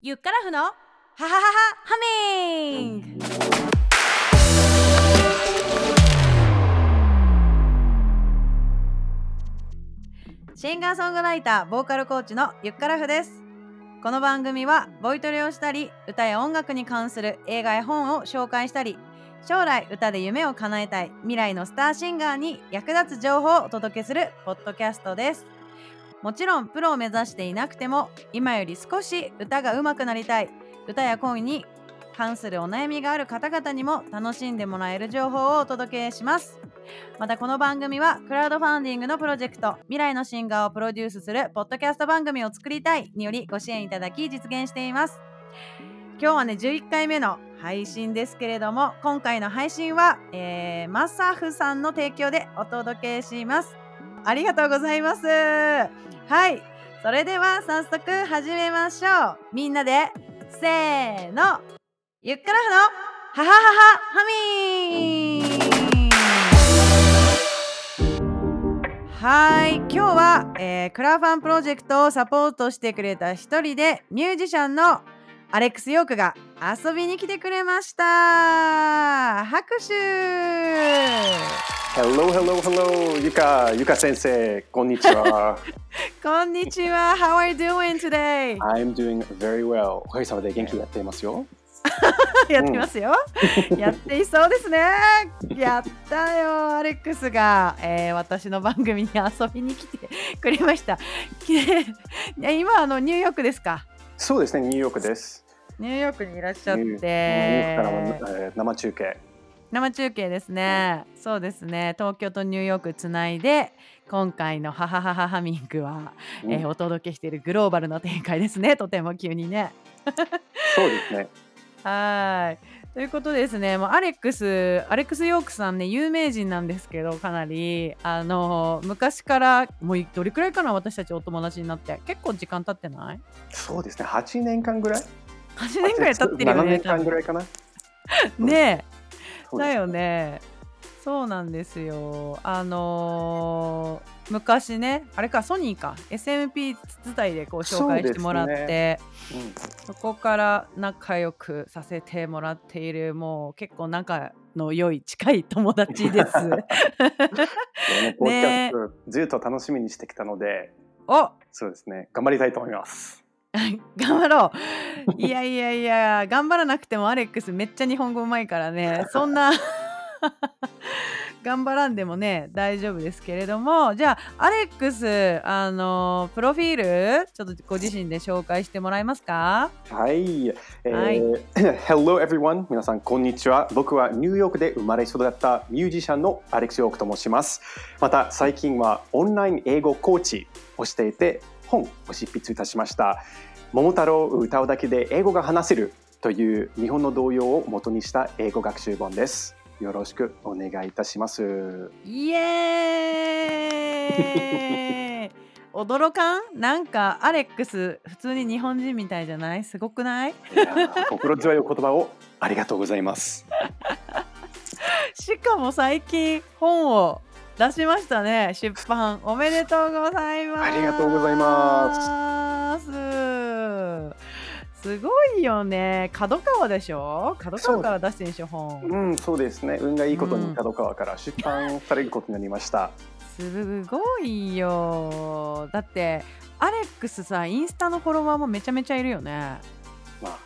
ゆっからふのハハハハハミング。シンガーソングライターボーカルコーチのゆっからふです。この番組はボイトレをしたり歌や音楽に関する映画や本を紹介したり将来歌で夢を叶えたい未来のスターシンガーに役立つ情報をお届けするポッドキャストです。もちろんプロを目指していなくても今より少し歌が上手くなりたい。歌や恋に関するお悩みがある方々にも楽しんでもらえる情報をお届けします。またこの番組はクラウドファンディングのプロジェクト未来のシンガーをプロデュースするポッドキャスト番組を作りたいによりご支援いただき実現しています。今日はね11回目の配信ですけれども今回の配信は、えー、マサフさんの提供でお届けします。ありがとうございます。はい。それでは早速始めましょう。みんなでせーの。ゆっくらふのハハハハハミー。はい。今日は、えー、クラファンプロジェクトをサポートしてくれた一人でミュージシャンのアレックス・ヨークが遊びに来てくれました拍手 Hello, hello, hello, ゆか、ゆか先生、こんにちは。こんにちは。How are you doing today? I'm doing very well. おかげさまで元気やっていますよ。やってますよ、うん、やっていそうですね。やったよ、アレックスが、えー、私の番組に遊びに来てくれました。今あのニューヨークですか？そうですね、ニューヨークです。ニューヨークにいらっしゃって、ニューヨークからも、えー、生中継。生中継ですね、うん、そうですね。東京とニューヨークつないで今回の「ハハハハハミングは」うん、えー、お届けしているグローバルな展開ですね。とても急にね。そうですね。はいということですねもうアレックスアレックス・ヨークさんね有名人なんですけどかなり。あの昔からもうどれくらいかな私たちお友達になって。結構時間経ってない？そうですね8年間ぐらい？8年ぐらい経ってるよね7年間ぐらいかな。ねえ。だよね。そうなんですよ。あのー、昔ね、あれか、ソニーか、SMP 伝いでこう紹介してもらって、ねうん、そこから仲良くさせてもらっている、もう結構仲の良い近い友達です。ね、ずっと楽しみにしてきたので、お！そうですね、頑張りたいと思います。頑張ろう。いやいやいや、頑張らなくてもアレックスめっちゃ日本語うまいからね、そんな頑張らんでもね、大丈夫ですけれども、じゃあ、アレックス、あの、プロフィール、ちょっとご自身で紹介してもらえますか？はい。えー、はい、Hello everyone! 皆さん、こんにちは。僕はニューヨークで生まれ育ったミュージシャンのアレックス・ヨークと申します。また、最近はオンライン英語コーチをしていて、本を執筆いたしました。桃太郎歌うだけで英語が話せるという日本の童謡を元にした英語学習本です。よろしくお願いいたします。イエーイ。驚かん？なんかアレックス普通に日本人みたいじゃない？すごくない？心強いお言葉をありがとうございます。しかも最近本を出しましたね出版。おめでとうございます。ありがとうございます すごいよね。角川でしょ？角川から出してんでしょ本。うんそうですね。運がいいことに角川から出版されることになりました、うん、すごいよ。だってアレックスさインスタのフォロワーもめちゃめちゃいるよね。まあ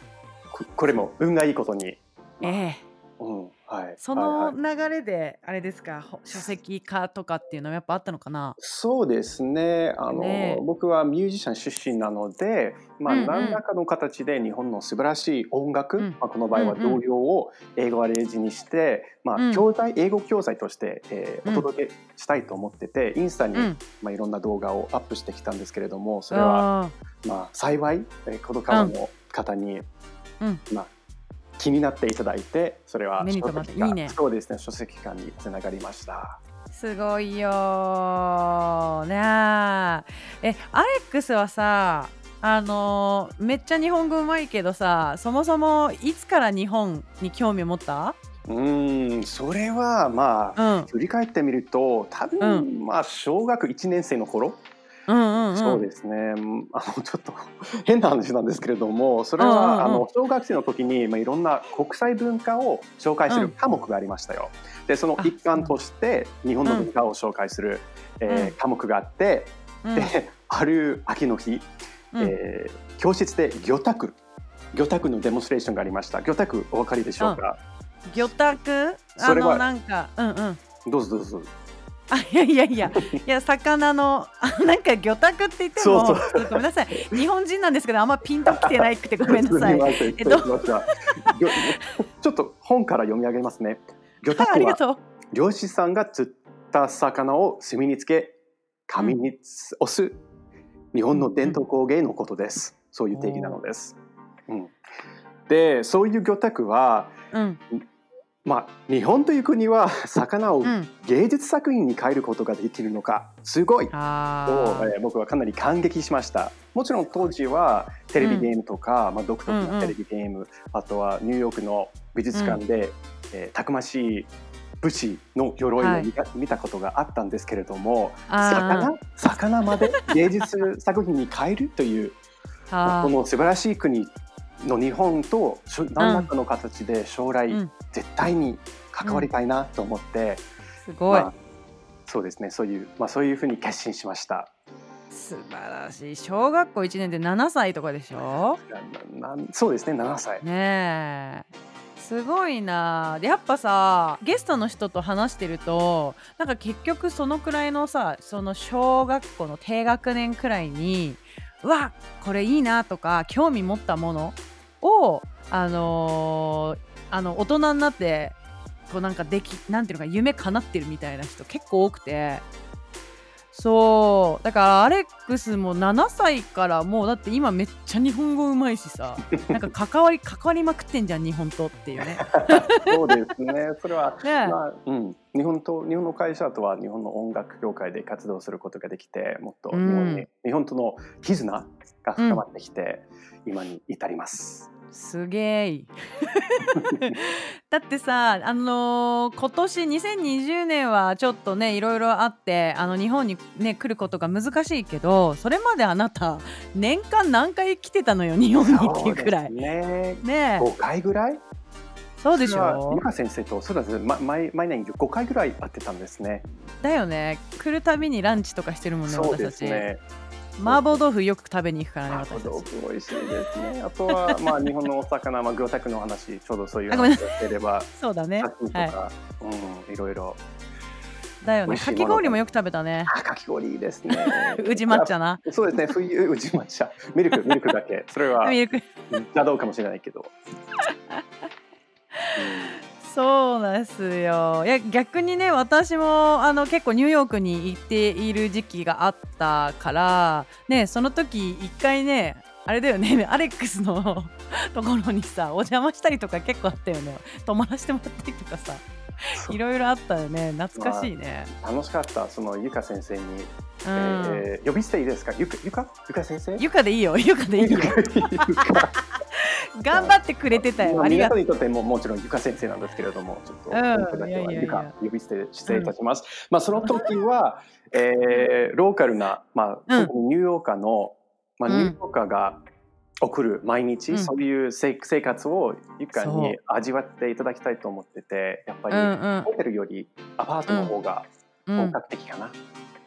これも運がいいことに、まあ、ええうんはい、その流れであれですか、書籍化とかっていうのはやっぱあったのかな？そうですね。あの、ね、僕はミュージシャン出身なので、まあ、何らかの形で日本の素晴らしい音楽、うん、まあ、この場合は童謡を英語アレンジにして、まあ、教材、英語教材として、えー、お届けしたいと思ってて、インスタに、まあ、いろんな動画をアップしてきたんですけれどもそれは、まあ、幸い、えー、この川の方に、まあ、気になっていただいてそれは書籍化いい、ね、そうですね書籍化につながりました。すごいよねえアレックスはさあのめっちゃ日本語うまいけどさそもそもいつから日本に興味を持った？うんそれはまあ、うん、振り返ってみると多分、うん、まあ小学1年生の頃うんうんうん。そうですね。うんあの ちょっと変な話なんですけれども、それうんうんうんはあの小学生の時にまあいろんな国際文化を紹介するうん科目がありましたよ。で、そのあ一環として日本の文化を紹介する、えーうん科目があって、うんで、ある秋の日、うんえー教室で魚拓魚拓のデモンストレーションがありました。魚拓お分かりでしょうか？魚拓？あそれはのなんかうんうん。どうぞどうぞ。あいやいやいやいや魚のあ なんか魚拓って言ってもそうちょっとごめんなさい日本人なんですけどあんまピンときてないくてごめんなさい。ちょっと本から読み上げますね。魚拓は。漁師さんが釣った魚を炭につけ紙に押す日本の伝統工芸のことです。そういう定義なのです。うん、でそういう魚拓は、うんまあ、日本という国は 魚をうん。芸術作品に変えることができるのかすごい。と。えー僕はかなり感激しました。もちろん当時はテレビゲームとか、まあ、独特なテレビゲーム、あとはニューヨークの美術館で、えーたくましい武士の鎧を見た,、見たことがあったんですけれどもあ魚魚まで芸術作品に変えるという あこの素晴らしい国の日本と何らかの形で将来うん。絶対に関わりたいなと思って、すごい、まあそうですね。そういう、まあ、そういうふうに決心しました。素晴らしい。小学校1年で7歳とかでしょ？そうですね。7歳。ねえ。すごいな。でやっぱさゲストの人と話してるとなんか結局そのくらいのさその小学校の低学年くらいにうわこれいいなとか興味持ったものをあのーあの大人になってこうなんかできなんていうのか夢叶ってるみたいな人結構多くて。そう。だからアレックスも7歳からもうだって今めっちゃ日本語うまいしさ。なんか 関わり関わりまくってんじゃん日本とっていうね。そうですね。それは、ねえ。まあうん、日本と日本の会社とは日本の音楽業界で活動することができてもっと日本に、うん。日本との絆が深まってきて、今に至ります。すげえ。い だってさあのー今年2020年はちょっとねいろいろあってあの日本にね来ることが難しいけどそれまであなた年間何回来てたのよ日本にっていうくらい。ね。ねえ。5回ぐらい？そうでしょ？ゆか先生とそうですね、ま、毎毎年5回ぐらい会ってたんですね。だよね。来るたびにランチとかしてるもんねそう私たち、ですね。麻婆豆腐よく食べに行くからね私豆腐美味しいですね。あとはまあ日本のお魚、まあ魚拓の話、ちょうどそういう話をしてれば、そうだね。とはか、うんいろいろ。いだよね。かき氷もよく食べたね。あ、かき氷いいですね。宇治抹茶な。そうですね、冬宇治抹茶、ミルクミルクだけ、それはミルク。邪道かもしれないけど。そうですよ。いや逆にね私もあの結構ニューヨークに行っている時期があったからねその時一回ねあれだよね アレックスの ところにさお邪魔したりとか結構あったよね。泊まらせてもらったりとかさいろいろあったよね。懐かしいね、楽しかった、そのゆか先生に、うん、えー呼び捨ていいですか、ゆかゆか？ゆか先生？ゆかでいいよ。ゆかでいいよ頑張ってくれてたよ。まあありがとう。皆さんにとってももちろんゆか先生なんですけれども、ちょっとうん。いやいやいや。はゆか呼び捨て失礼いたします。まあその時は、えーローカルなまあ、うん。特にニューヨーカーのまあうん。ニューヨーカーが送る毎日、うん。そういう生生活をゆかに味わっていただきたいと思ってて、やっぱり、うんうん。ホテルよりアパートの方がうん。本格的かな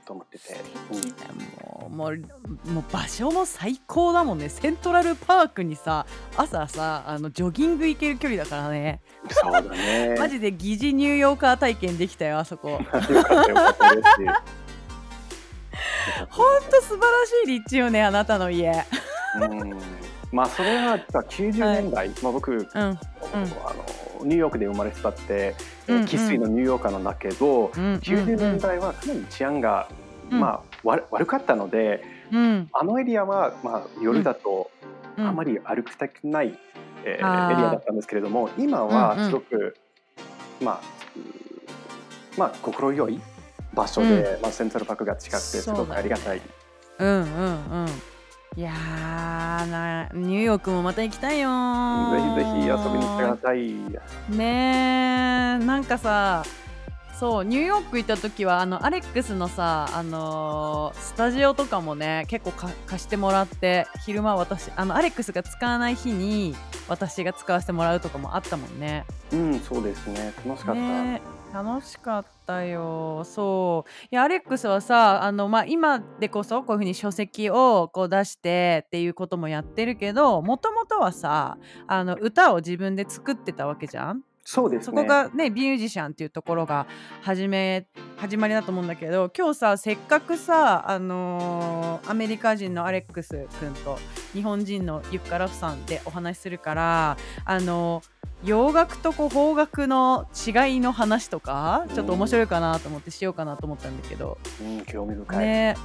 と思ってて。うん。もうもう場所も最高だもんね。セントラルパークにさ朝さあのジョギング行ける距離だからね。そうだね。マジで疑似ニューヨーカー体験できたよあそこ。よかったよかったです。ほんと素晴らしい立地よねあなたの家。うん。まあそれは90年代、まあ僕、うん。あのニューヨークで生まれ育ってうんうん。生粋、のニューヨーカーなんだけど、うん90年代はかなり治安が、うん。まあ悪悪かったのでうん。あのエリアは、まあ、夜だとうん。あまり歩きたくない、えーあー。エリアだったんですけれども今うんうん。はすごく、まあうーまあ心よい場所で、まあ、セントラルパークが近くてすごくありがたい。うんうんうんいやーなニューヨークもまた行きたいよぜひぜひ遊びに来てください。ねえなんかさそうニューヨーク行った時はあのアレックスのさあのースタジオとかもね結構か貸してもらって昼間私あのアレックスが使わない日に私が使わせてもらうとかもあったもんね。うん、そうですね。楽しかった。ね楽しかったよ。そう。いやアレックスはさあの、まあ、今でこそこういうふうに書籍をこう出してっていうこともやってるけどもともとはさあの歌を自分で作ってたわけじゃん。そうですね。そこがねミュージシャンっていうところが始め始まりだと思うんだけど今日させっかくさあのーアメリカ人のアレックス君と日本人のユッカラフさんでお話しするからあのー洋楽とこう邦楽の違いの話とかちょっと面白いかなと思ってしようかなと思ったんだけど、うん、興味深い。ね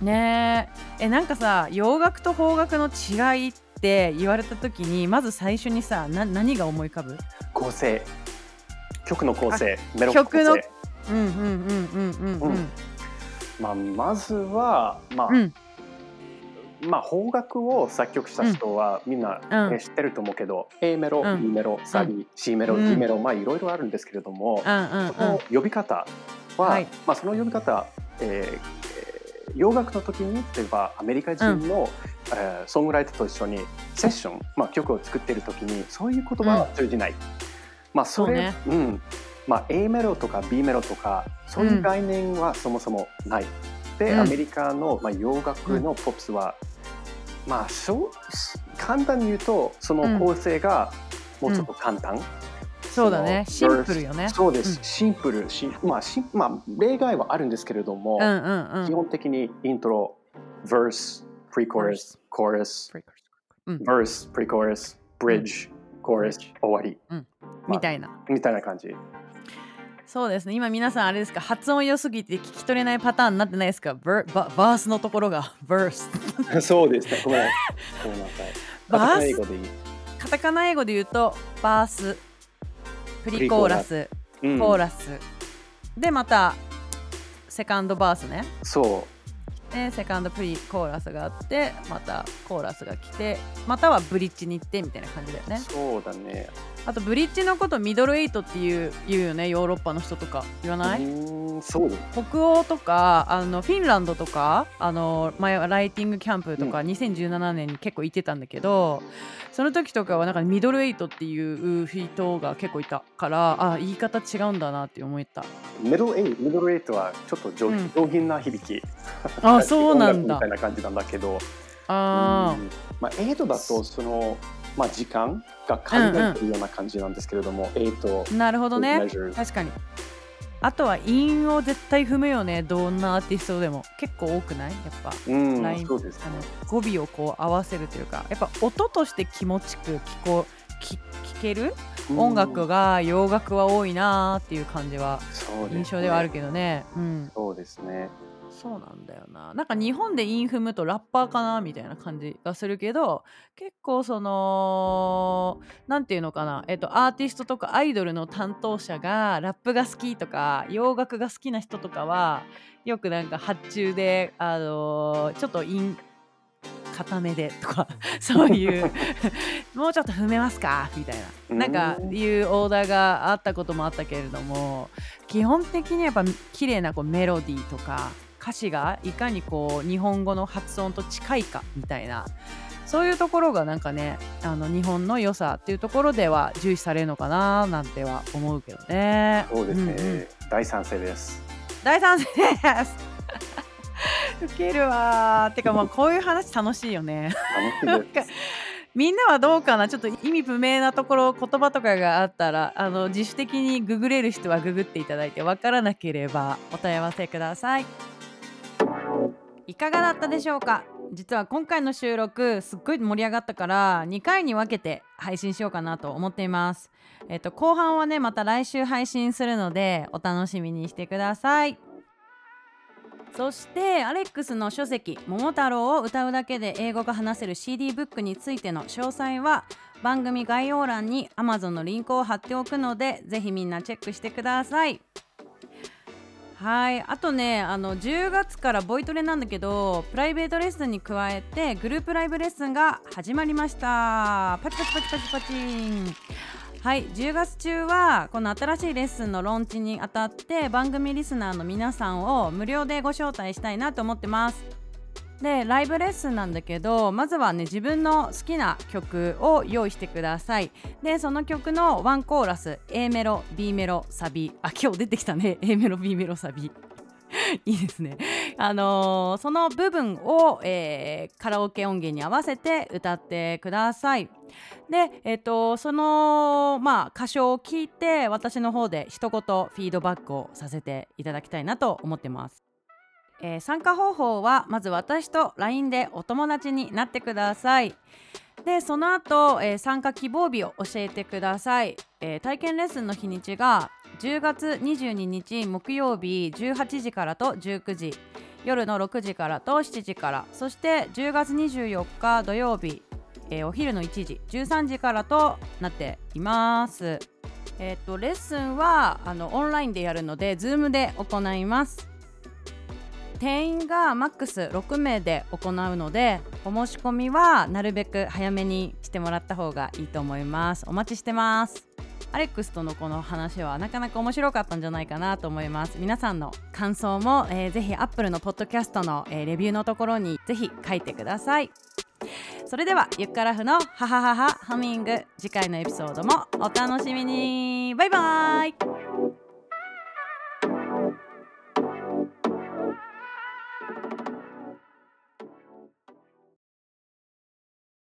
ねえなんかさ洋楽と邦楽の違いって言われた時にまず最初にさな何が思い浮かぶ？構成。曲の構成、メロ曲の成。うんうんうんうんうんうん。うん。まあ、まずは、まあ、うん。まあ、邦楽を作曲した人はみんな、うん。ね知ってると思うけど、A メロ、うん。B メロ、サビ、C メロ、うん。D メロ、まあいろいろあるんですけれども、うんうんその呼び方は、はい。まあその呼び方、えーえー洋楽の時に例えばアメリカ人の、えーソングライターと一緒にセッション、まあ、曲を作っている時にそういう言葉は通じない。まあそれそうね。うん。まあ、A メロとか B メロとかそういう概念はそもそもない。で、うん。アメリカの、まあ、洋楽のポップスは、まあ簡単に言うとその構成がもうちょっと簡単。そうだね。シンプルよね。そうです、うん。シンプル。し、まあしまあ、例外はあるんですけれども、うんうんうん。基本的にイントロ、verse、pre-chorus、chorus、うん。verse、pre-chorus、bridge、chorus、終わり。みたいな。みたいな感じ。そうですね。今皆さんあれですか？発音良すぎて聞き取れないパターンになってないですか？バババースのところが。Verse そうですね。ごめん。ごめんなさい。バース？カタカナ英語で。カタカナ英語で言うとバースプリコーラスうんコーラスでまたセカンドバースねそでセカンドプリコーラスがあってまたコーラスが来てまたはブリッジに行ってみたいな感じだよう。ねそうだね。あとブリッジのことミドルエイトっていう言うよねヨーロッパの人とか。言わない、そう。北欧とかあのフィンランドとかあの前はライティングキャンプとか2017年に結構行ってたんだけど、その時とかはなんかミドルエイトっていう人が結構いたからあ言い方違うんだなって思った。ミドルエイト、ミドルエイトはちょっと上,、うん。上品な響き。あ そうなんだ。みたいな感じなんだけど。あうん。まあ、エイトだとその、まあ、時間が考えてるような感じなんですけれども、エイトーなるほどね。確かに。あとは韻を絶対踏むよねどんなアーティストでも。結構多くない？やっぱ。うんラインそうですあの語尾をこう合わせるというかやっぱ音として気持ちく聞こ聞聞ける？音楽が洋楽は多いなーっていう感じは印象ではあるけどね。うん。そうですね。そうなんだよな。なんか日本でイン踏むとラッパーかなみたいな感じがするけど結構そのなんていうのかな。えっとアーティストとかアイドルの担当者がラップが好きとか洋楽が好きな人とかはよくなんか発注であのーちょっとイン固めでとかそういうもうちょっと踏めますかみたいな。なんかうんいうオーダーがあったこともあったけれども基本的にやっぱ綺麗なこうメロディーとか歌詞がいかにこう日本語の発音と近いかみたいなそういうところがなんかねあの日本の良さっていうところでは重視されるのかななんては思うけどね。そうですね。んうん大賛成です。大賛成です ウケるわーてかまあこういう話楽しいよね。楽しいです。みんなはどうかな？ちょっと意味不明なところ言葉とかがあったらあの自主的にググれる人はググっていただいてわからなければお問い合わせくださいいかがだったでしょうか？実は今回の収録すっごい盛り上がったから2回に分けて配信しようかなと思っています。えっと後半はねまた来週配信するのでお楽しみにしてください。そしてアレックスの書籍「桃太郎」を歌うだけで英語が話せる CD ブックについての詳細は番組概要欄に Amazon のリンクを貼っておくのでぜひみんなチェックしてください。はい。あとねあの10月からボイトレなんだけどプライベートレッスンに加えてグループライブレッスンが始まりました。パチパチパチパチパチン。はい。10月中はこの新しいレッスンのローンチにあたって番組リスナーの皆さんを無料でご招待したいなと思ってます。でライブレッスンなんだけどまずはね自分の好きな曲を用意してくださいでその曲のワンコーラス A メロ B メロサビあ今日出てきたね A メロ B メロサビ いいですね。あのー、その部分を、えー、カラオケ音源に合わせて歌ってください。で、えっ、ー、と、その、まあ、歌唱を聞いて、私の方で一言フィードバックをさせていただきたいなと思ってます。え参加方法は、まず私と LINE でお友達になってください。でその後、え参加希望日を教えてください、え体験レッスンの日にちが10月22日木曜日18時からと19時夜の6時からと7時からそして10月24日土曜日、えー、お昼の1時13時からとなっています。えーと、レッスンはあのオンラインでやるので Zoom で行います定員がマックス6名で行うのでお申し込みはなるべく早めにしてもらった方がいいと思います。お待ちしてます。アレックスとのこの話はなかなか面白かったんじゃないかなと思います。皆さんの感想も、えー、ぜひアップルのポッドキャストの、えー、レビューのところにぜひ書いてください。それではゆっからふのハハハハハミング次回のエピソードもお楽しみに。バイバイ。